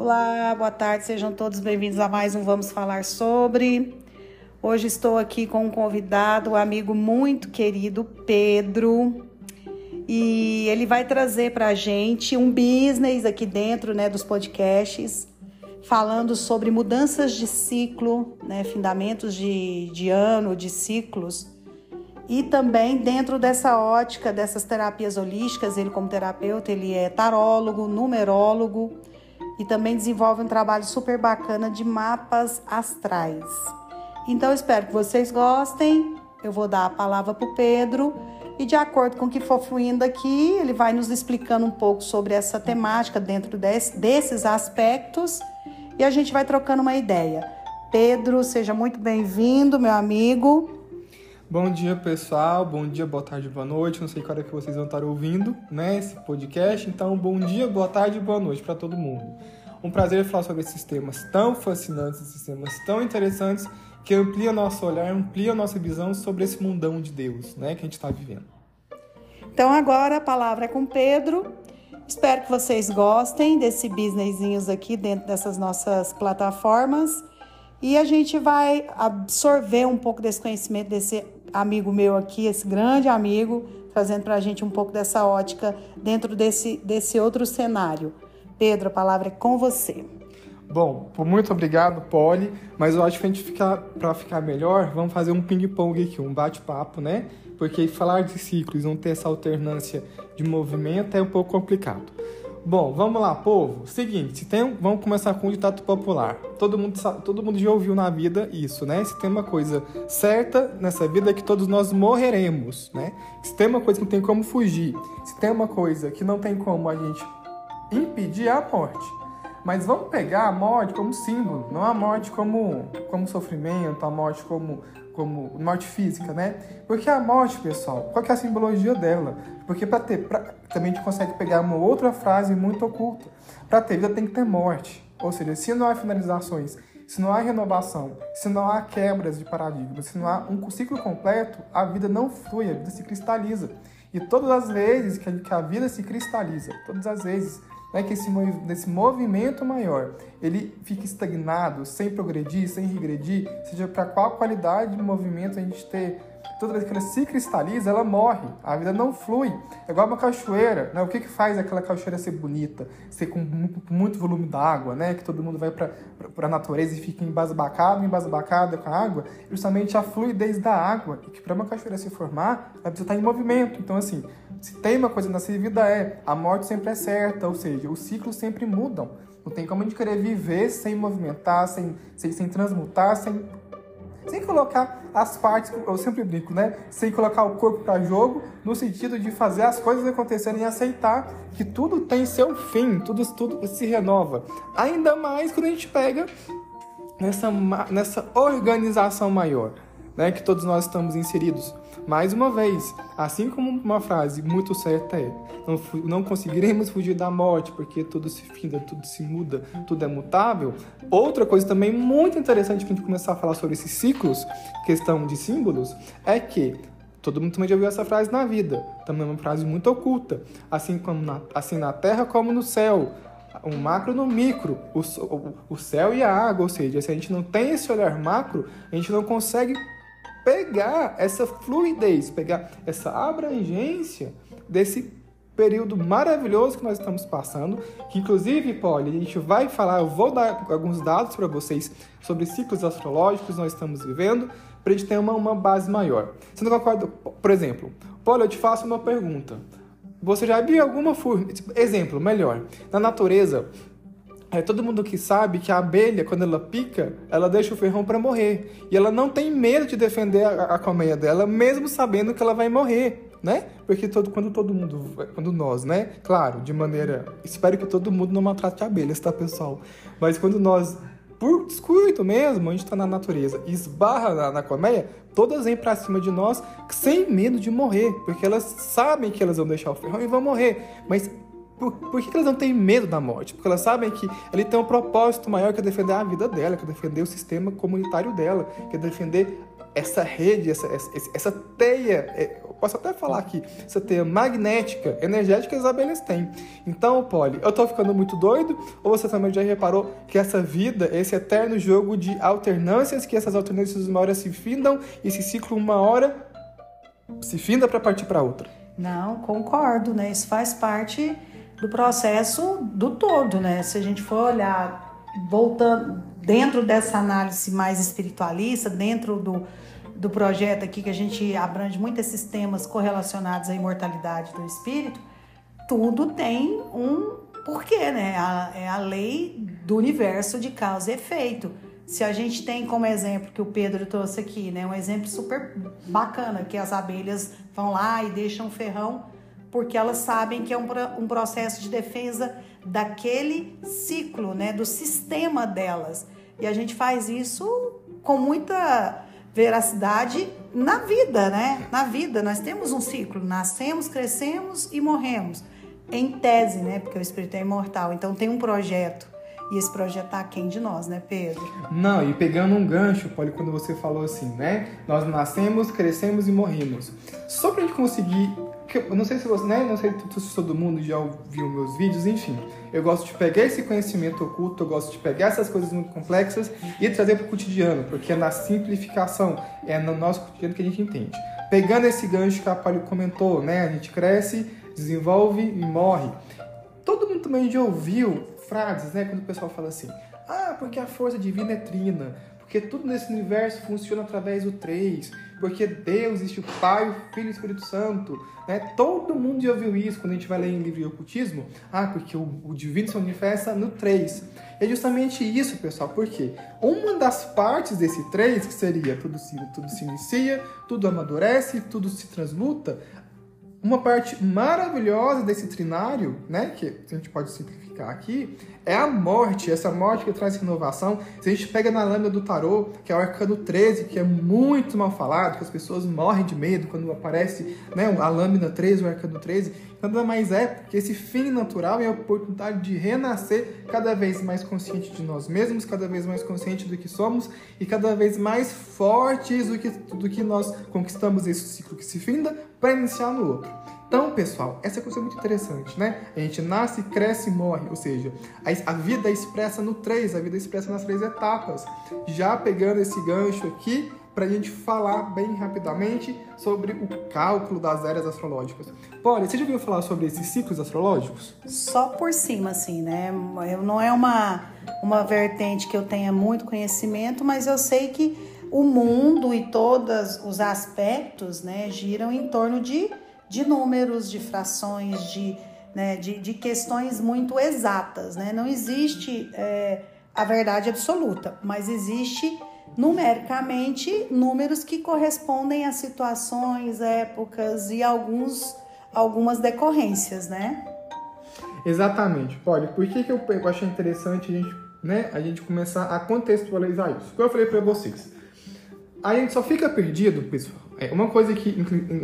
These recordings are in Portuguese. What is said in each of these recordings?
Olá, boa tarde, sejam todos bem-vindos a mais um Vamos Falar Sobre. Hoje estou aqui com um convidado, um amigo muito querido, Pedro. E ele vai trazer para a gente um business aqui dentro né, dos podcasts, falando sobre mudanças de ciclo, né, fundamentos de, de ano, de ciclos. E também dentro dessa ótica dessas terapias holísticas, ele como terapeuta, ele é tarólogo, numerólogo e também desenvolve um trabalho super bacana de mapas astrais. Então espero que vocês gostem. Eu vou dar a palavra para o Pedro e de acordo com o que for fluindo aqui, ele vai nos explicando um pouco sobre essa temática dentro desse, desses aspectos e a gente vai trocando uma ideia. Pedro, seja muito bem-vindo, meu amigo. Bom dia, pessoal. Bom dia, boa tarde, boa noite. Não sei qual hora que vocês vão estar ouvindo, né, esse podcast. Então, bom dia, boa tarde, boa noite para todo mundo. Um prazer falar sobre esses temas tão fascinantes, esses temas tão interessantes que amplia nosso olhar, amplia nossa visão sobre esse mundão de Deus, né, que a gente está vivendo. Então agora a palavra é com Pedro. Espero que vocês gostem desse businessinhos aqui dentro dessas nossas plataformas e a gente vai absorver um pouco desse conhecimento desse amigo meu aqui, esse grande amigo, trazendo para a gente um pouco dessa ótica dentro desse, desse outro cenário. Pedro, a palavra é com você. Bom, muito obrigado, Polly. Mas eu acho que a gente ficar para ficar melhor, vamos fazer um ping-pong aqui, um bate-papo, né? Porque falar de ciclos, não ter essa alternância de movimento é um pouco complicado. Bom, vamos lá, povo. Seguinte, se tem, vamos começar com um ditado popular. Todo mundo, todo mundo já ouviu na vida isso, né? Se tem uma coisa certa nessa vida é que todos nós morreremos, né? Se tem uma coisa que não tem como fugir, se tem uma coisa que não tem como a gente impedir, é a morte. Mas vamos pegar a morte como símbolo, não a morte como, como sofrimento, a morte como, como morte física, né? Porque a morte, pessoal, qual que é a simbologia dela? Porque para ter, pra, também a gente consegue pegar uma outra frase muito oculta. Para ter vida tem que ter morte. Ou seja, se não há finalizações, se não há renovação, se não há quebras de paradigmas, se não há um ciclo completo, a vida não flui, a vida se cristaliza. E todas as vezes que a vida se cristaliza, todas as vezes né, que esse, desse movimento maior ele fica estagnado, sem progredir, sem regredir, seja para qual qualidade de movimento a gente ter, toda vez que ela se cristaliza, ela morre, a vida não flui. É igual uma cachoeira, né? O que, que faz aquela cachoeira ser bonita, ser com muito volume d'água, né? Que todo mundo vai para a natureza e fica embasbacado, embasbacado com a água, justamente a fluidez da água, e que para uma cachoeira se formar, ela precisa estar em movimento. Então, assim, se tem uma coisa nessa vida é a morte sempre é certa, ou seja, os ciclos sempre mudam. Não tem como a gente querer viver sem movimentar, sem, sem, sem transmutar, sem, sem colocar as partes, eu sempre brinco, né? Sem colocar o corpo para jogo, no sentido de fazer as coisas acontecerem e aceitar que tudo tem seu fim, tudo, tudo se renova. Ainda mais quando a gente pega nessa, nessa organização maior né, que todos nós estamos inseridos. Mais uma vez, assim como uma frase muito certa é: não, não conseguiremos fugir da morte, porque tudo se finda, tudo se muda, tudo é mutável. Outra coisa também muito interessante para a gente começar a falar sobre esses ciclos, questão de símbolos, é que Todo mundo também já ouviu essa frase na vida. Também é uma frase muito oculta. Assim, como na, assim na terra como no céu. O macro no micro. O, o, o céu e a água. Ou seja, se a gente não tem esse olhar macro, a gente não consegue pegar essa fluidez, pegar essa abrangência desse período maravilhoso que nós estamos passando, que inclusive, Polly, a gente vai falar, eu vou dar alguns dados para vocês sobre ciclos astrológicos que nós estamos vivendo, para a gente ter uma, uma base maior. Você não concorda? Por exemplo, Polly, eu te faço uma pergunta. Você já viu alguma forma... Exemplo, melhor. Na natureza, é todo mundo que sabe que a abelha, quando ela pica, ela deixa o ferrão para morrer. E ela não tem medo de defender a, a colmeia dela, mesmo sabendo que ela vai morrer, né? Porque todo, quando todo mundo, quando nós, né? Claro, de maneira. Espero que todo mundo não maltrate abelhas, tá, pessoal? Mas quando nós, por descuido mesmo, a gente tá na natureza esbarra na, na colmeia, todas vêm para cima de nós sem medo de morrer, porque elas sabem que elas vão deixar o ferrão e vão morrer. Mas por, por que, elas não têm medo da morte? Porque elas sabem que ele tem um propósito maior que é defender a vida dela, que é defender o sistema comunitário dela, que é defender essa rede, essa, essa, essa teia, é, posso até falar aqui, essa teia magnética, energética, as abelhas têm. Então, Polly, eu tô ficando muito doido? Ou você também já reparou que essa vida, esse eterno jogo de alternâncias, que essas alternâncias uma hora se findam e esse ciclo uma hora se finda para partir para outra? Não, concordo, né? Isso faz parte do processo do todo, né? Se a gente for olhar, voltando dentro dessa análise mais espiritualista, dentro do, do projeto aqui que a gente abrange muito esses temas correlacionados à imortalidade do espírito, tudo tem um porquê, né? A, é a lei do universo de causa e efeito. Se a gente tem como exemplo que o Pedro trouxe aqui, né? Um exemplo super bacana, que as abelhas vão lá e deixam o ferrão porque elas sabem que é um, um processo de defesa daquele ciclo, né? Do sistema delas. E a gente faz isso com muita veracidade na vida, né? Na vida, nós temos um ciclo, nascemos, crescemos e morremos. Em tese, né? Porque o espírito é imortal. Então tem um projeto. E esse projeto tá quem de nós, né, Pedro? Não, e pegando um gancho, Poli, quando você falou assim, né? Nós nascemos, crescemos e morremos. Só pra gente conseguir eu não sei se você, né? Não sei se todo mundo já ouviu meus vídeos, enfim. Eu gosto de pegar esse conhecimento oculto, eu gosto de pegar essas coisas muito complexas e trazer para o cotidiano, porque é na simplificação, é no nosso cotidiano que a gente entende. Pegando esse gancho que a Palio comentou, né? A gente cresce, desenvolve e morre. Todo mundo também já ouviu frases, né? Quando o pessoal fala assim: ah, porque a força divina é trina, porque tudo nesse universo funciona através do três porque Deus existe o Pai, o Filho e o Espírito Santo. Né? Todo mundo já ouviu isso quando a gente vai ler em livro de ocultismo. Ah, porque o, o divino se manifesta no 3. É justamente isso, pessoal, porque uma das partes desse 3, que seria tudo se, tudo se inicia, tudo amadurece, tudo se transmuta, uma parte maravilhosa desse trinário, né, que a gente pode simplificar aqui, é a morte, essa morte que traz renovação. Se a gente pega na lâmina do tarô, que é o arcano 13, que é muito mal falado, que as pessoas morrem de medo quando aparece né, a lâmina 13, o arcano 13, nada mais é que esse fim natural é a oportunidade de renascer cada vez mais consciente de nós mesmos, cada vez mais consciente do que somos e cada vez mais fortes do que, do que nós conquistamos esse ciclo que se finda para iniciar no outro. Então, pessoal, essa coisa é muito interessante, né? A gente nasce, cresce e morre, ou seja, a, vida é expressa no três, a vida expressa nas três etapas. Já pegando esse gancho aqui, para a gente falar bem rapidamente sobre o cálculo das eras astrológicas. Poli, você já ouviu falar sobre esses ciclos astrológicos? Só por cima, assim, né? Não é uma, uma vertente que eu tenha muito conhecimento, mas eu sei que o mundo e todos os aspectos né, giram em torno de de números, de frações, de, né, de, de questões muito exatas. Né? Não existe é, a verdade absoluta, mas existe numericamente números que correspondem a situações, épocas e alguns, algumas decorrências, né? Exatamente. Pode. Por que, que eu, eu achei interessante a gente, né, a gente começar a contextualizar isso? Como eu falei para vocês, a gente só fica perdido, pessoal, é, uma coisa que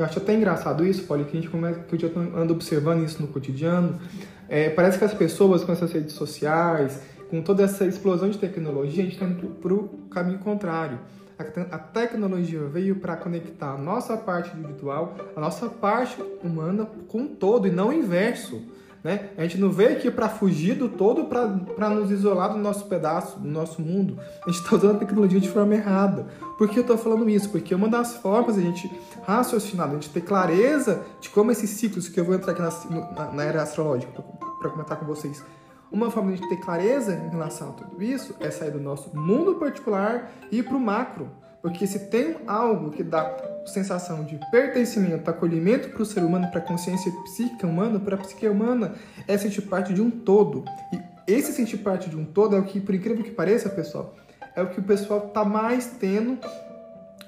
acho até engraçado isso, Paulo, que a gente começa, que eu já ando observando isso no cotidiano, é, parece que as pessoas com essas redes sociais, com toda essa explosão de tecnologia, a gente está indo para o caminho contrário. A, a tecnologia veio para conectar a nossa parte individual, a nossa parte humana com o todo e não o inverso. Né? A gente não veio aqui para fugir do todo, para nos isolar do nosso pedaço, do nosso mundo. A gente está usando a tecnologia de forma errada. Por que eu estou falando isso? Porque uma das formas a gente raciocinar, a gente ter clareza de como esses ciclos, que eu vou entrar aqui na, na era astrológica para comentar com vocês, uma forma de ter clareza em relação a tudo isso é sair do nosso mundo particular e ir para o macro. Porque se tem algo que dá sensação de pertencimento, acolhimento para o ser humano, para a consciência psíquica humana, para a psique humana, é sentir parte de um todo. E esse sentir parte de um todo é o que, por incrível que pareça, pessoal, é o que o pessoal tá mais tendo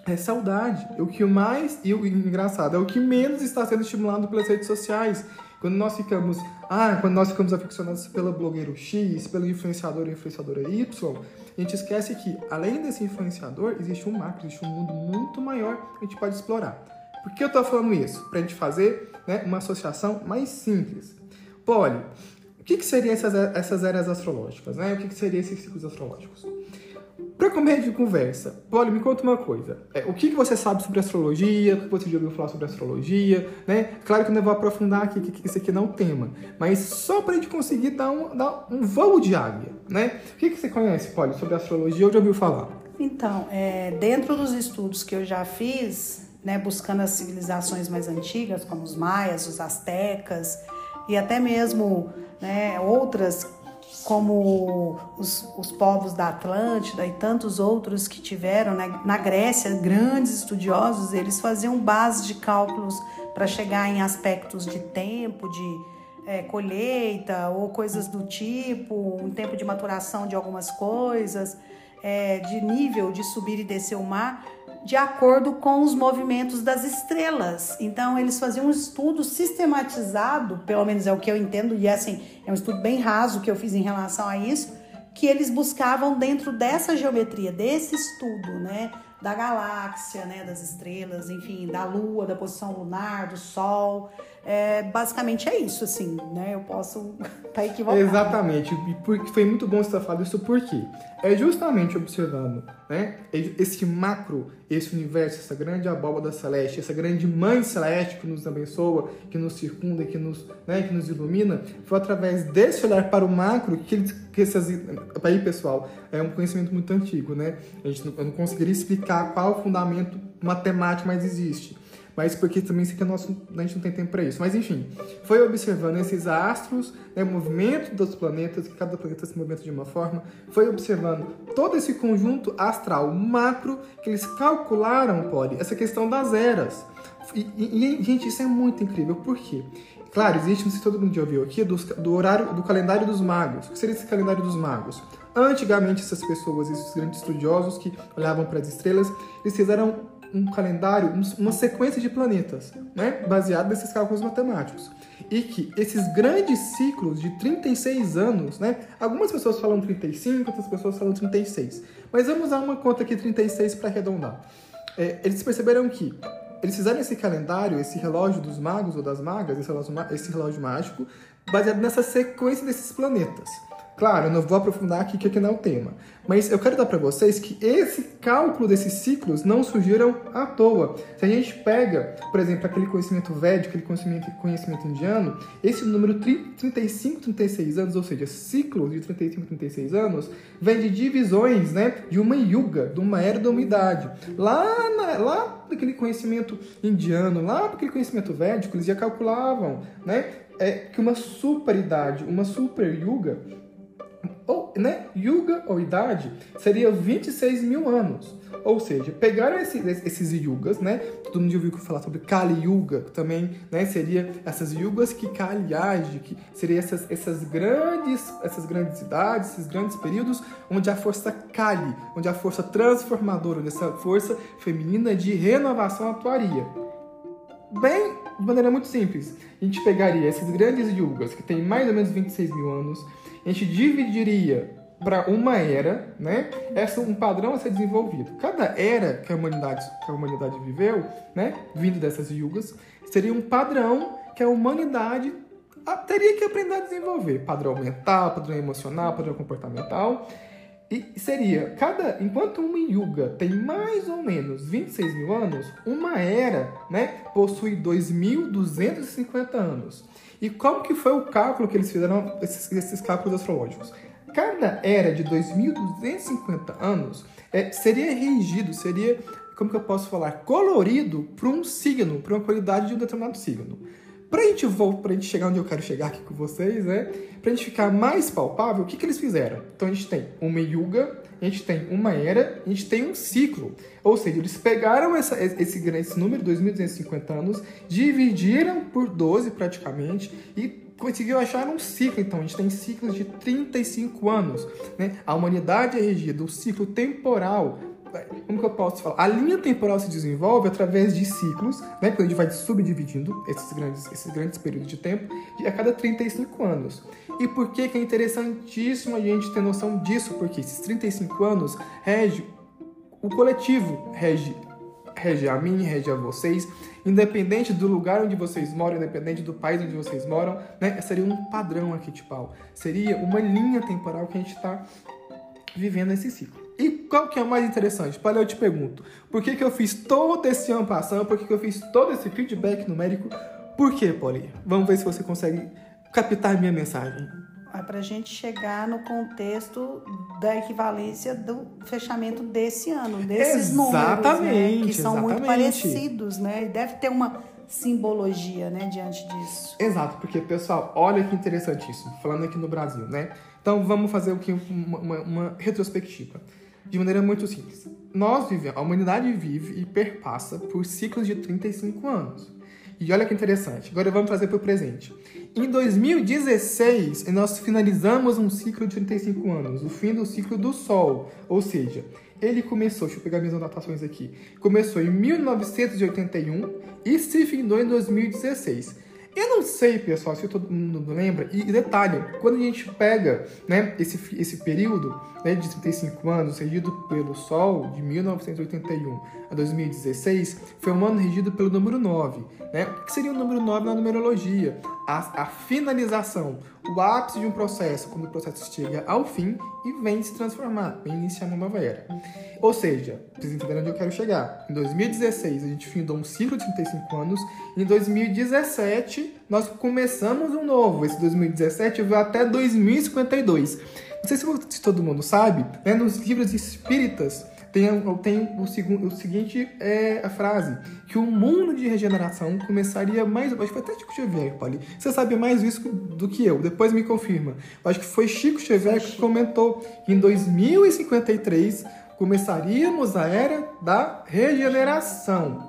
é saudade. O que mais e o engraçado é o que menos está sendo estimulado pelas redes sociais. Quando nós ficamos, ah, quando nós ficamos aficionados pelo blogueiro X, pelo influenciador ou influenciadora Y, a gente esquece que, além desse influenciador, existe um macro, existe um mundo muito maior que a gente pode explorar. Por que eu estou falando isso? Para a gente fazer né, uma associação mais simples. Poli, o que, que seriam essas, essas eras astrológicas? Né? O que, que seriam esses ciclos astrológicos? Para comer de conversa, Poli, me conta uma coisa. É, o que, que você sabe sobre astrologia? O que você já ouviu falar sobre astrologia? Né? Claro que eu não vou aprofundar aqui, que, isso aqui não é o tema. Mas só para a gente conseguir dar um, dar um voo de águia. Né? O que, que você conhece, Poli, sobre astrologia ou já ouviu falar? Então, é, dentro dos estudos que eu já fiz, né, buscando as civilizações mais antigas, como os maias, os astecas e até mesmo né, outras como os, os povos da Atlântida e tantos outros que tiveram né? na Grécia, grandes estudiosos, eles faziam base de cálculos para chegar em aspectos de tempo, de é, colheita ou coisas do tipo, um tempo de maturação de algumas coisas, é, de nível de subir e descer o mar de acordo com os movimentos das estrelas. Então, eles faziam um estudo sistematizado, pelo menos é o que eu entendo, e assim, é um estudo bem raso que eu fiz em relação a isso, que eles buscavam dentro dessa geometria, desse estudo, né? Da galáxia, né? Das estrelas, enfim, da lua, da posição lunar, do sol. É, basicamente é isso, assim, né? Eu posso estar tá equivocado. Exatamente. E porque foi muito bom você falando isso, porque é justamente observando né, esse macro, esse universo, essa grande abóbada celeste, essa grande mãe celeste que nos abençoa, que nos circunda, que nos, né, que nos ilumina, foi através desse olhar para o macro que, eles, que essas. Aí, pessoal, é um conhecimento muito antigo, né? A gente não, eu não conseguiria explicar qual fundamento matemático mais existe mas porque também isso aqui é nosso, a gente não tem tempo para isso. Mas enfim, foi observando esses astros, né, o movimento dos planetas, que cada planeta se movimenta de uma forma, foi observando todo esse conjunto astral macro que eles calcularam, pode, essa questão das eras. E, e, gente, isso é muito incrível, por quê? Claro, existe, não sei se todo mundo já ouviu aqui, do, do horário do calendário dos magos. O que seria esse calendário dos magos? Antigamente, essas pessoas, esses grandes estudiosos que olhavam para as estrelas, eles fizeram um calendário, uma sequência de planetas, né, baseado nesses cálculos matemáticos. E que esses grandes ciclos de 36 anos, né, algumas pessoas falam 35, outras pessoas falam 36, mas vamos usar uma conta aqui 36 para arredondar. É, eles perceberam que eles fizeram esse calendário, esse relógio dos magos ou das magas, esse relógio, esse relógio mágico, baseado nessa sequência desses planetas. Claro, eu não vou aprofundar aqui que aqui não é o tema, mas eu quero dar para vocês que esse cálculo desses ciclos não surgiram à toa. Se a gente pega, por exemplo, aquele conhecimento védico, aquele conhecimento, conhecimento indiano, esse número 35, 36 anos, ou seja, ciclos de 35, 36 anos, vem de divisões né, de uma yuga, de uma era da umidade. Lá, na, lá naquele conhecimento indiano, lá naquele conhecimento védico, eles já calculavam né, é, que uma superidade, uma super yuga, ou, né, Yuga ou idade seria 26 mil anos. Ou seja, pegaram esse, esses yugas, né? Todo mundo já ouviu falar sobre Kali Yuga, também né, seria essas yugas que Kali age, que seria essas, essas, grandes, essas grandes idades, esses grandes períodos onde a força Kali, onde a força transformadora, onde essa força feminina de renovação atuaria. Bem, de maneira muito simples, a gente pegaria esses grandes yugas, que têm mais ou menos 26 mil anos, a gente dividiria para uma era, né? Essa um padrão a ser desenvolvido. Cada era que a humanidade que a humanidade viveu, né, vindo dessas yugas, seria um padrão que a humanidade teria que aprender a desenvolver, padrão mental, padrão emocional, padrão comportamental. E seria, cada, enquanto uma yuga tem mais ou menos 26 mil anos, uma era né, possui 2.250 anos. E como que foi o cálculo que eles fizeram, esses, esses cálculos astrológicos? Cada era de 2.250 anos é, seria regido, seria, como que eu posso falar, colorido para um signo, para uma qualidade de um determinado signo. Para a gente, gente chegar onde eu quero chegar aqui com vocês, né? Para a gente ficar mais palpável, o que, que eles fizeram? Então a gente tem uma yuga, a gente tem uma era, a gente tem um ciclo. Ou seja, eles pegaram essa, esse, esse número, 2.250 anos, dividiram por 12 praticamente e conseguiu achar um ciclo. Então, a gente tem ciclos de 35 anos. Né? A humanidade é regida, o ciclo temporal como que eu posso falar? A linha temporal se desenvolve através de ciclos, né? Porque a gente vai subdividindo esses grandes, esses grandes períodos de tempo de a cada 35 anos. E por que, que é interessantíssimo a gente ter noção disso? Porque esses 35 anos rege o coletivo, rege, rege a mim, rege a vocês, independente do lugar onde vocês moram, independente do país onde vocês moram, né? Seria um padrão arquetipal, seria uma linha temporal que a gente está vivendo esse ciclo. E qual que é o mais interessante? Para eu te pergunto, por que, que eu fiz todo esse ano passando? Por que, que eu fiz todo esse feedback numérico? Por quê, Poli? Vamos ver se você consegue captar minha mensagem. É para a gente chegar no contexto da equivalência do fechamento desse ano, desses exatamente, números, né, que são exatamente. muito parecidos, né? E deve ter uma simbologia, né, diante disso. Exato, porque pessoal, olha que interessante isso, falando aqui no Brasil, né? Então vamos fazer aqui uma, uma, uma retrospectiva, de maneira muito simples. Nós vivemos, a humanidade vive e perpassa por ciclos de 35 anos. E olha que interessante, agora vamos trazer para o presente. Em 2016, nós finalizamos um ciclo de 35 anos, o fim do ciclo do Sol, ou seja, ele começou, deixa eu pegar minhas anotações aqui, começou em 1981 e se findou em 2016. Eu não sei, pessoal, se todo mundo lembra. E detalhe, quando a gente pega né, esse, esse período né, de 35 anos, regido pelo Sol, de 1981 a 2016, foi um ano regido pelo número 9. Né? O que seria o número 9 na numerologia? A, a finalização, o ápice de um processo, quando o processo chega ao fim e vem se transformar, vem iniciar uma nova era. Ou seja, vocês entenderam onde eu quero chegar. Em 2016, a gente findou um ciclo de 35 anos. Em 2017, nós começamos um novo. Esse 2017 vai até 2052. Não sei se, todo mundo sabe, né? nos livros espíritas tem, tem o, o seguinte é a frase: que o mundo de regeneração começaria mais. Acho que foi até Chico Xavier, Paulinho. Você sabe mais isso do que eu, depois me confirma. Acho que foi Chico Xavier que comentou que em 2053 começaríamos a era da regeneração.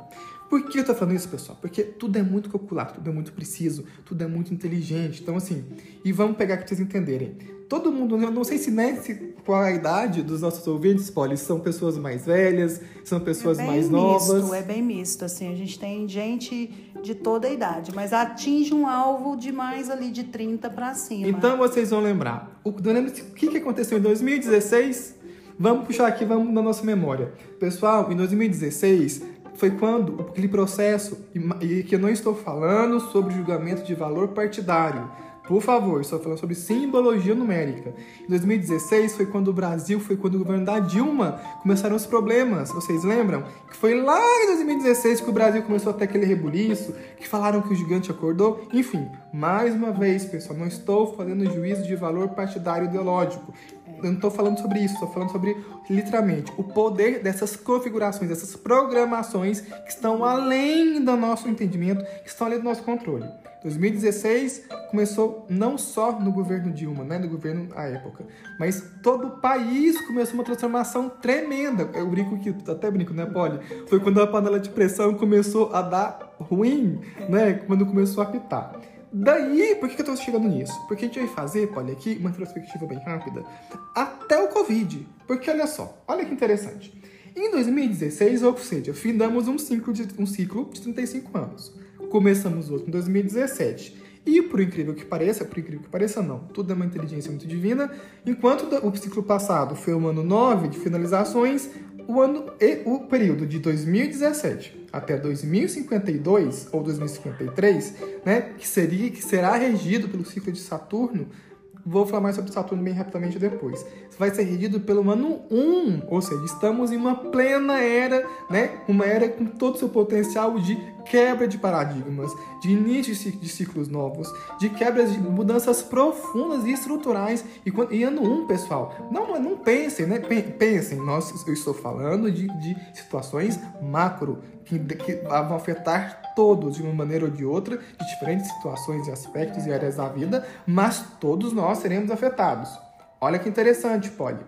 Por que eu tô falando isso, pessoal? Porque tudo é muito calculado, tudo é muito preciso, tudo é muito inteligente. Então, assim, e vamos pegar para vocês entenderem. Todo mundo, eu não sei se, né, se qual a idade dos nossos ouvintes, Polly, são pessoas mais velhas, são pessoas é mais misto, novas. É bem misto, assim, a gente tem gente de toda a idade, mas atinge um alvo de mais ali de 30 para cima. Então vocês vão lembrar. O, o que, que aconteceu em 2016? Vamos puxar aqui, vamos na nossa memória. Pessoal, em 2016 foi quando aquele processo, e que eu não estou falando sobre julgamento de valor partidário, por favor, estou falando sobre simbologia numérica. Em 2016 foi quando o Brasil, foi quando o governo da Dilma começaram os problemas. Vocês lembram? Que foi lá em 2016 que o Brasil começou a ter aquele rebuliço, que falaram que o gigante acordou. Enfim, mais uma vez, pessoal, não estou fazendo juízo de valor partidário ideológico. Eu não estou falando sobre isso, estou falando sobre, literalmente, o poder dessas configurações, dessas programações que estão além do nosso entendimento, que estão além do nosso controle. 2016 começou não só no governo Dilma, né, no governo à época, mas todo o país começou uma transformação tremenda. Eu brinco que, até brinco, né, Polly? Foi quando a panela de pressão começou a dar ruim, né, quando começou a pitar. Daí, por que eu estou chegando nisso? Porque a gente vai fazer, olha aqui, uma retrospectiva bem rápida, até o Covid. Porque olha só, olha que interessante. Em 2016, ou seja, findamos um ciclo de, um ciclo de 35 anos. Começamos outro em 2017. E por incrível que pareça, por incrível que pareça não, tudo é uma inteligência muito divina, enquanto o ciclo passado foi um ano 9 de finalizações, o ano o período de 2017 até 2052 ou 2053, né, que seria que será regido pelo ciclo de Saturno, Vou falar mais sobre Saturno bem rapidamente depois. Vai ser regido pelo ano 1, ou seja, estamos em uma plena era, né? Uma era com todo o seu potencial de quebra de paradigmas, de início de ciclos novos, de quebras de mudanças profundas e estruturais. E, quando, e ano 1, pessoal, não, não pensem, né? Pensem, nós, eu estou falando de, de situações macro, que, que vão afetar todos de uma maneira ou de outra, de diferentes situações e aspectos e áreas da vida, mas todos nós seremos afetados. Olha que interessante, Polly.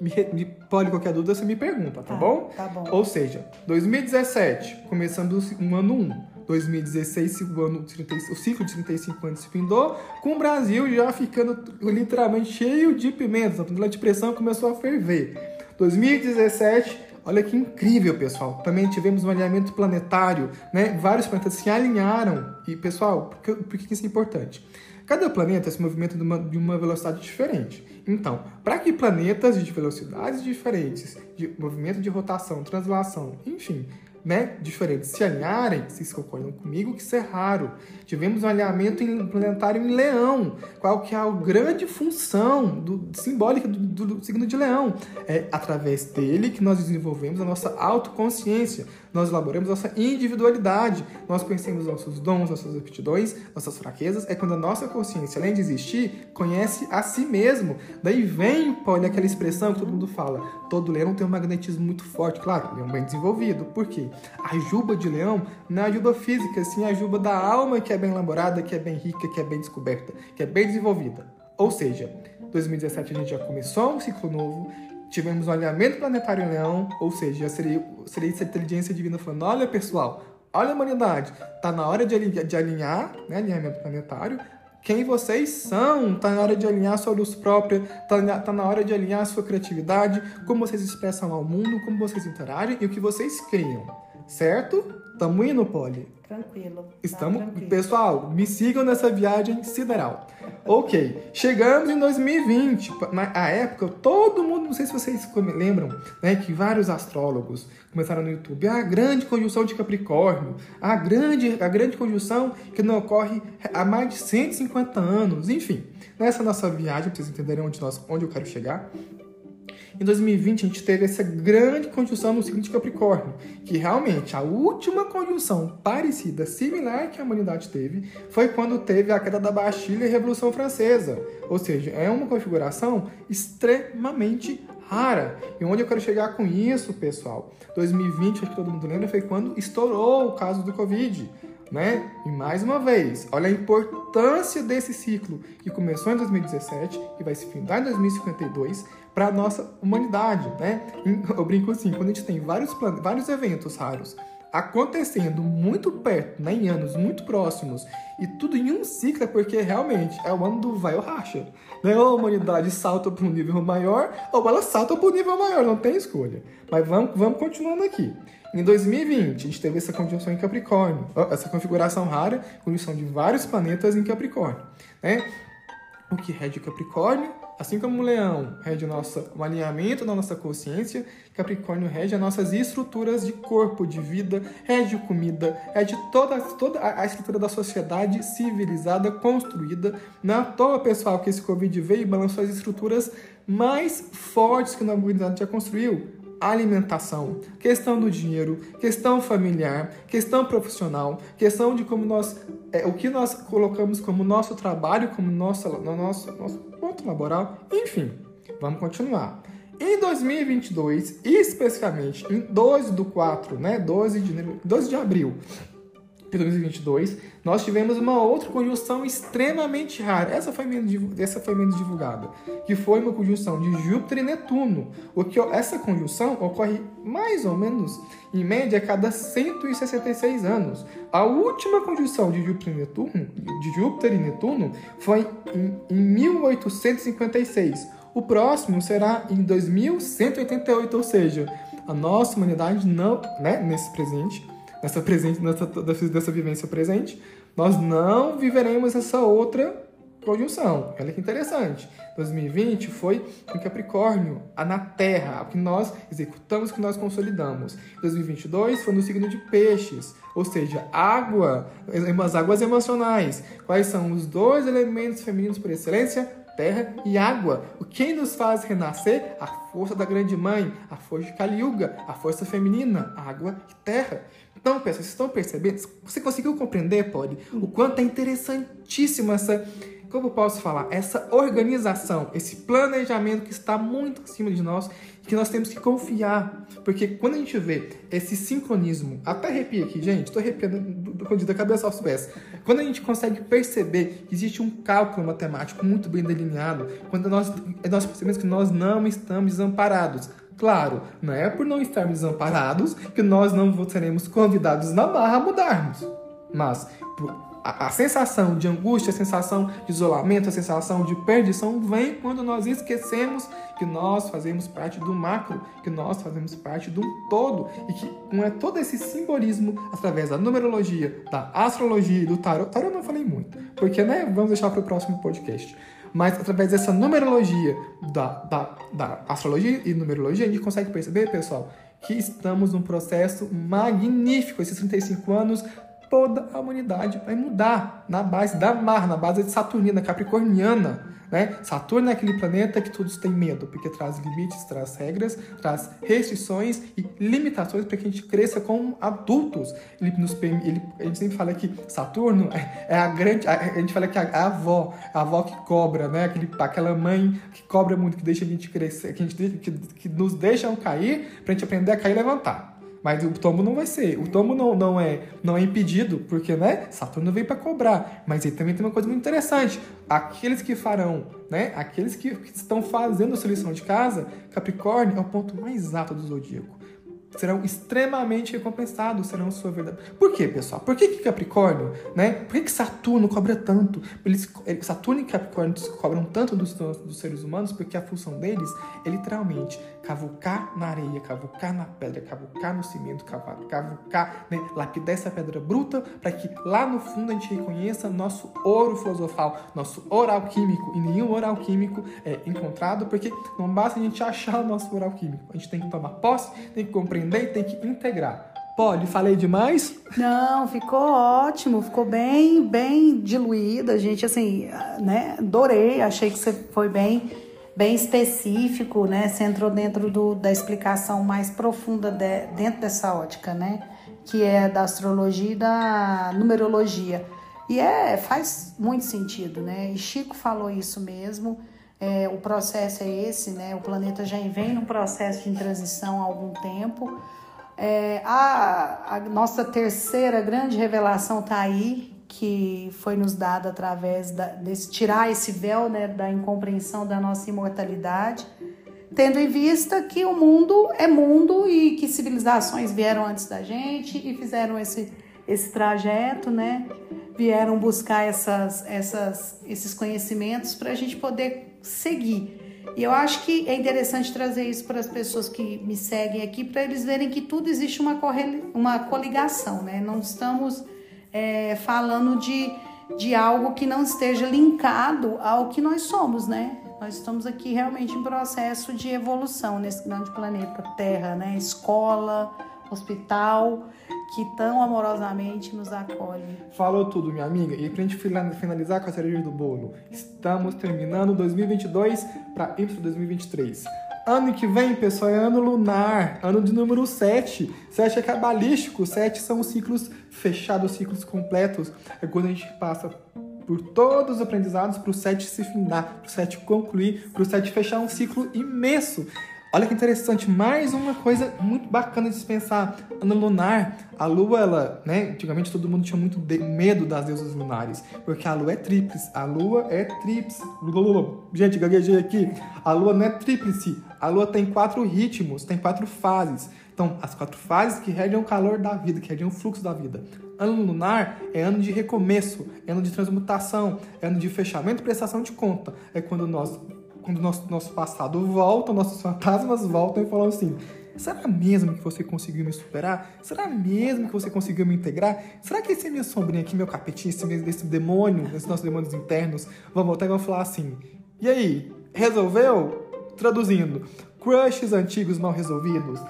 Me, me, Polly, qualquer dúvida você me pergunta, tá, tá bom? Tá bom. Ou seja, 2017, começando um ano 1. 2016, o, ano, o ciclo de 35 anos se findou, com o Brasil já ficando literalmente cheio de pimentas. A panela de pressão começou a ferver. 2017, Olha que incrível, pessoal. Também tivemos um alinhamento planetário, né? Vários planetas se alinharam. E, pessoal, por que, por que isso é importante? Cada planeta se movimenta de uma, de uma velocidade diferente. Então, para que planetas de velocidades diferentes, de movimento de rotação, translação, enfim, né, diferentes se alinharem, vocês concordam comigo que isso é raro. Tivemos um alinhamento planetário em Leão. Qual que é a grande função do, simbólica do, do, do signo de Leão? É através dele que nós desenvolvemos a nossa autoconsciência, nós elaboramos nossa individualidade, nós conhecemos nossos dons, nossas aptidões, nossas fraquezas. É quando a nossa consciência, além de existir, conhece a si mesmo. Daí vem, pode aquela expressão que todo mundo fala: todo leão tem um magnetismo muito forte. Claro, leão bem desenvolvido. Por quê? A juba de leão não é a juba física, sim a juba da alma que é bem elaborada, que é bem rica, que é bem descoberta, que é bem desenvolvida. Ou seja, 2017 a gente já começou um ciclo novo, tivemos um alinhamento planetário em Leão, ou seja, seria, seria essa inteligência divina falando: olha pessoal, olha a humanidade, tá na hora de alinhar, de alinhar né, alinhamento planetário. Quem vocês são? Tá na hora de alinhar sua luz própria, tá, tá na hora de alinhar sua criatividade, como vocês expressam ao mundo, como vocês interagem e o que vocês criam. Certo? Tamo indo, Poli? Tranquilo. Tá Estamos, tranquilo. pessoal, me sigam nessa viagem sideral. ok, chegamos em 2020. Na época, todo mundo, não sei se vocês lembram, né, que vários astrólogos começaram no YouTube. A grande conjunção de Capricórnio, a grande, a grande conjunção que não ocorre há mais de 150 anos. Enfim, nessa nossa viagem, pra vocês entenderem onde, nós, onde eu quero chegar, em 2020, a gente teve essa grande conjunção no signo de Capricórnio, que realmente a última conjunção parecida, similar que a humanidade teve, foi quando teve a queda da Bastilha e a Revolução Francesa. Ou seja, é uma configuração extremamente rara. E onde eu quero chegar com isso, pessoal? 2020, acho que todo mundo lembra, foi quando estourou o caso do Covid. Né? E mais uma vez, olha a importância desse ciclo que começou em 2017 e vai se findar em 2052 para a nossa humanidade, né? Eu brinco assim, quando a gente tem vários, vários eventos raros acontecendo muito perto, né, em anos muito próximos, e tudo em um ciclo, é porque realmente é o ano do vai ou racha. Né? Ou a humanidade salta para um nível maior, ou ela salta para um nível maior, não tem escolha. Mas vamos, vamos continuando aqui. Em 2020, a gente teve essa conjunção em Capricórnio, essa configuração rara, conjunção de vários planetas em Capricórnio. Né? O que rege Capricórnio Assim como o leão rege o, nosso, o alinhamento da nossa consciência, Capricórnio rege as nossas estruturas de corpo, de vida, rege comida, rege toda, toda a estrutura da sociedade civilizada, construída. Não é toa, pessoal, que esse Covid veio e balançou as estruturas mais fortes que a humanidade já construiu alimentação, questão do dinheiro, questão familiar, questão profissional, questão de como nós, é, o que nós colocamos como nosso trabalho, como nosso, no nosso, nosso ponto laboral, enfim, vamos continuar. Em 2022, especificamente em 12 do 4, né, 12 de, 12 de abril, de 2022, nós tivemos uma outra conjunção extremamente rara. Essa foi menos, essa foi menos divulgada, que foi uma conjunção de Júpiter e Netuno. O que essa conjunção ocorre mais ou menos em média a cada 166 anos. A última conjunção de Júpiter e Netuno, de Júpiter e Netuno foi em, em 1856. O próximo será em 2188, ou seja, a nossa humanidade não, né, nesse presente nessa, presente, nessa, dessa vivência presente, nós não viveremos essa outra conjunção. Olha que interessante. 2020 foi em Capricórnio, na Terra, o que nós executamos, o que nós consolidamos. 2022 foi no signo de Peixes, ou seja, água, as águas emocionais. Quais são os dois elementos femininos por excelência? Terra e água. O que nos faz renascer? A força da grande mãe, a força de Kali Yuga, a força feminina, água e terra. Então, pessoal, vocês estão percebendo? Você conseguiu compreender, Pode, o quanto é interessantíssimo essa, como eu posso falar, essa organização, esse planejamento que está muito acima de nós, que nós temos que confiar. Porque quando a gente vê esse sincronismo, até arrepia aqui, gente, estou arrepiando do, do, da cabeça aos pés. Quando a gente consegue perceber que existe um cálculo matemático muito bem delineado, quando nós, nós percebemos que nós não estamos desamparados, Claro, não é por não estarmos desamparados que nós não seremos convidados na barra a mudarmos. Mas a, a, sensação de angústia, a sensação de isolamento, a sensação de perdição vem quando nós esquecemos que nós fazemos parte do macro, que nós fazemos parte do todo e que com é todo esse simbolismo através da numerologia, da astrologia e do tarot. Tarot eu não falei muito, porque né, vamos deixar para o próximo podcast mas através dessa numerologia da, da, da astrologia e numerologia, a gente consegue perceber, pessoal, que estamos num processo magnífico. Esses 35 anos toda a humanidade vai mudar na base da mar, na base de Saturnina, capricorniana. Né? Saturno é aquele planeta que todos têm medo, porque traz limites, traz regras, traz restrições e limitações para que a gente cresça como adultos. Ele nos ele, a gente sempre fala que Saturno é, é a grande. A, a, gente fala que a, a, avó, a avó que cobra, né? Aquele, aquela mãe que cobra muito, que deixa a gente crescer, que, a gente, que, que nos deixam cair para a gente aprender a cair e levantar. Mas o tombo não vai ser. O tombo não, não, é, não é impedido, porque né, Saturno veio para cobrar. Mas ele também tem uma coisa muito interessante. Aqueles que farão, né? Aqueles que, que estão fazendo a sua lição de casa, Capricórnio é o ponto mais alto do zodíaco serão extremamente recompensados, serão sua verdade. Por quê, pessoal? Por que, que Capricórnio, né? Por que, que Saturno cobra tanto? Eles, Saturno e Capricórnio cobram tanto dos, dos seres humanos porque a função deles é literalmente cavucar na areia, cavucar na pedra, cavucar no cimento, cavucar, né? lapidar essa pedra bruta para que lá no fundo a gente reconheça nosso ouro filosofal, nosso ouro alquímico. E nenhum ouro alquímico é encontrado porque não basta a gente achar o nosso ouro alquímico. A gente tem que tomar posse, tem que compreender compreender e tem que integrar. Pode, falei demais? Não, ficou ótimo, ficou bem, bem diluído. A gente, assim, né, adorei, achei que você foi bem, bem específico, né? Você entrou dentro do, da explicação mais profunda de, dentro dessa ótica, né? Que é da astrologia e da numerologia. E é, faz muito sentido, né? E Chico falou isso mesmo. É, o processo é esse, né? O planeta já vem num processo de transição há algum tempo. É, a, a, nossa terceira grande revelação está aí, que foi nos dada através da, desse tirar esse véu né, da incompreensão da nossa imortalidade, tendo em vista que o mundo é mundo e que civilizações vieram antes da gente e fizeram esse, esse trajeto, né? Vieram buscar essas, essas, esses conhecimentos para a gente poder seguir. E eu acho que é interessante trazer isso para as pessoas que me seguem aqui, para eles verem que tudo existe uma, uma coligação, né? Não estamos é, falando de, de algo que não esteja linkado ao que nós somos, né? Nós estamos aqui realmente em processo de evolução nesse grande planeta Terra, né? Escola, hospital, que tão amorosamente nos acolhe. Falou tudo, minha amiga. E pra gente finalizar com a cereja do bolo, estamos terminando 2022 para para 2023. Ano que vem, pessoal, é ano lunar, ano de número 7. 7 é cabalístico, 7 são os ciclos fechados, ciclos completos. É quando a gente passa por todos os aprendizados para o 7 se findar, para o 7 concluir, para o 7 fechar um ciclo imenso. Olha que interessante, mais uma coisa muito bacana de se pensar. Ano lunar, a lua, ela, né? Antigamente todo mundo tinha muito medo das deusas lunares, porque a lua é tríplice. A lua é tríplice. Gente, gaguejei aqui. A lua não é tríplice. A lua tem quatro ritmos, tem quatro fases. Então, as quatro fases que regem o calor da vida, que regem o fluxo da vida. Ano lunar é ano de recomeço, é ano de transmutação, é ano de fechamento e prestação de conta. É quando nós quando nosso, nosso passado volta, nossos fantasmas voltam e falam assim: será mesmo que você conseguiu me superar? Será mesmo que você conseguiu me integrar? Será que esse é minha sombrinha aqui, meu capetinho, esse, esse demônio, esses nossos demônios internos, vão voltar e vão falar assim: e aí, resolveu? Traduzindo, crushes antigos mal resolvidos,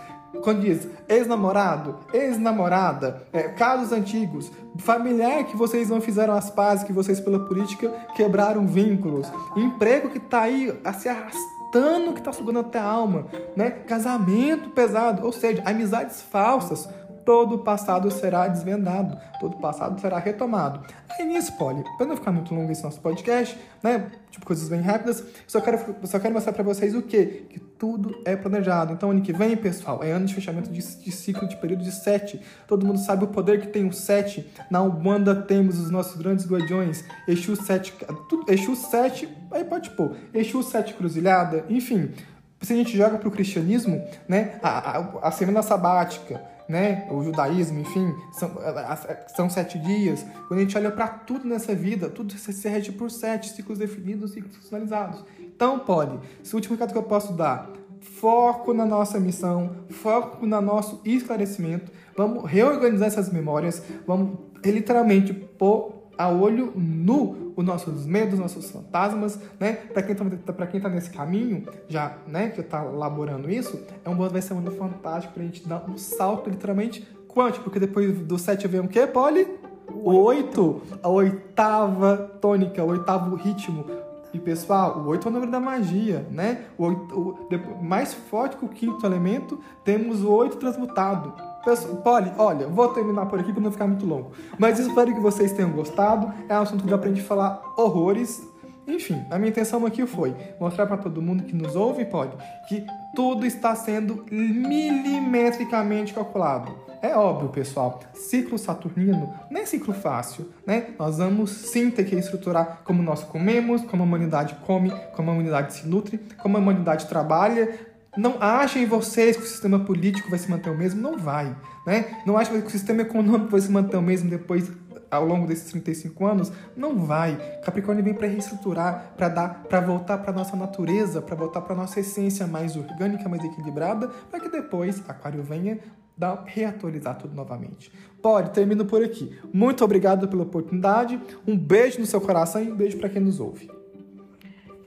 quando diz ex-namorado, ex-namorada, é, casos antigos, familiar que vocês não fizeram as pazes, que vocês pela política quebraram vínculos, emprego que tá aí a se arrastando, que tá sugando até a alma, né? Casamento pesado, ou seja, amizades falsas, todo o passado será desvendado, todo o passado será retomado. Aí nisso, Poli, para não ficar muito longo esse nosso podcast, né, tipo coisas bem rápidas, só quero, só quero mostrar para vocês o quê? Que tudo é planejado. Então, ano que vem, pessoal, é ano de fechamento de, de ciclo de período de sete. Todo mundo sabe o poder que tem o sete. Na Umbanda temos os nossos grandes guardiões, Exu sete, tudo, Exu sete, aí pode pôr, Exu sete cruzilhada, enfim. Se a gente joga para o cristianismo, né, a, a, a semana sabática, né, o judaísmo, enfim, são, são sete dias. Quando a gente olha para tudo nessa vida, tudo se rege por sete ciclos definidos, ciclos finalizados. Então, pode, esse último recado que eu posso dar, foco na nossa missão, foco no nosso esclarecimento, vamos reorganizar essas memórias, vamos literalmente pôr a olho nu os nossos medos, nossos fantasmas, né? Para quem tá, quem tá nesse caminho, já, né, que tá elaborando isso, é um vai ser um ano fantástico pra gente dar um salto literalmente quântico, porque depois do 7 vem o quê, Poli? O 8, a oitava tônica, o oitavo ritmo. E pessoal, o 8 é o número da magia, né? O, 8, o mais forte que o quinto elemento, temos o 8 transmutado. Poli, olha, vou terminar por aqui para não ficar muito longo. Mas espero que vocês tenham gostado. É um assunto que eu aprendi a falar horrores. Enfim, a minha intenção aqui foi mostrar para todo mundo que nos ouve, pode, que tudo está sendo milimetricamente calculado. É óbvio, pessoal, ciclo saturnino não é ciclo fácil, né? Nós vamos sim ter que estruturar como nós comemos, como a humanidade come, como a humanidade se nutre, como a humanidade trabalha. Não achem vocês que o sistema político vai se manter o mesmo, não vai, né? Não achem que o sistema econômico vai se manter o mesmo depois ao longo desses 35 anos? Não vai. Capricórnio vem para reestruturar, para dar, para voltar para nossa natureza, para voltar para nossa essência mais orgânica, mais equilibrada, para que depois Aquário venha dar, reatualizar tudo novamente. Pode, termino por aqui. Muito obrigado pela oportunidade. Um beijo no seu coração e um beijo para quem nos ouve.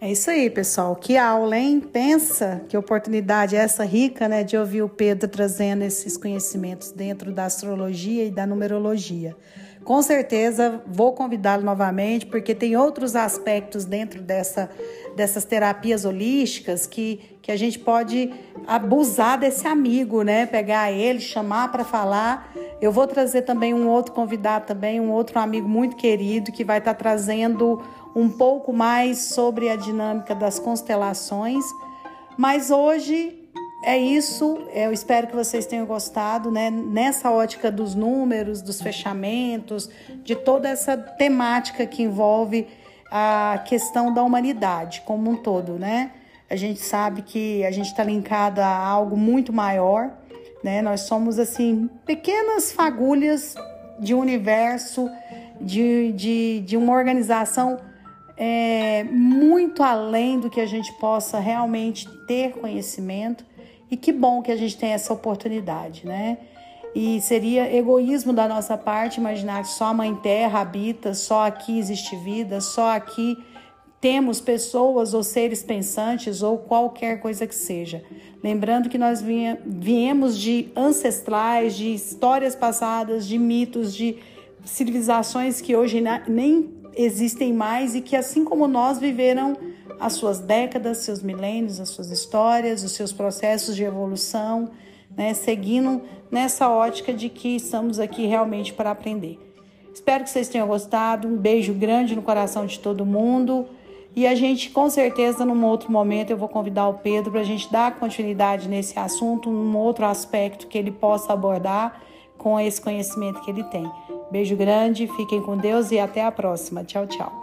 É isso aí, pessoal. Que aula, hein? Pensa que oportunidade é essa rica, né, de ouvir o Pedro trazendo esses conhecimentos dentro da astrologia e da numerologia. Com certeza vou convidá-lo novamente, porque tem outros aspectos dentro dessa, dessas terapias holísticas que, que a gente pode abusar desse amigo, né? Pegar ele, chamar para falar. Eu vou trazer também um outro convidado, também um outro amigo muito querido que vai estar tá trazendo um pouco mais sobre a dinâmica das constelações. Mas hoje é isso. Eu espero que vocês tenham gostado, né? Nessa ótica dos números, dos fechamentos, de toda essa temática que envolve a questão da humanidade como um todo, né? A gente sabe que a gente está linkado a algo muito maior, né? Nós somos assim pequenas fagulhas de universo, de, de, de uma organização é, muito além do que a gente possa realmente ter conhecimento e que bom que a gente tem essa oportunidade, né? E seria egoísmo da nossa parte imaginar que só a Mãe Terra habita, só aqui existe vida, só aqui temos pessoas ou seres pensantes ou qualquer coisa que seja. Lembrando que nós viemos de ancestrais, de histórias passadas, de mitos, de civilizações que hoje nem existem mais e que, assim como nós, viveram as suas décadas, seus milênios, as suas histórias, os seus processos de evolução, né, seguindo nessa ótica de que estamos aqui realmente para aprender. Espero que vocês tenham gostado. Um beijo grande no coração de todo mundo. E a gente, com certeza, num outro momento, eu vou convidar o Pedro para a gente dar continuidade nesse assunto, num outro aspecto que ele possa abordar com esse conhecimento que ele tem. Beijo grande, fiquem com Deus e até a próxima. Tchau, tchau.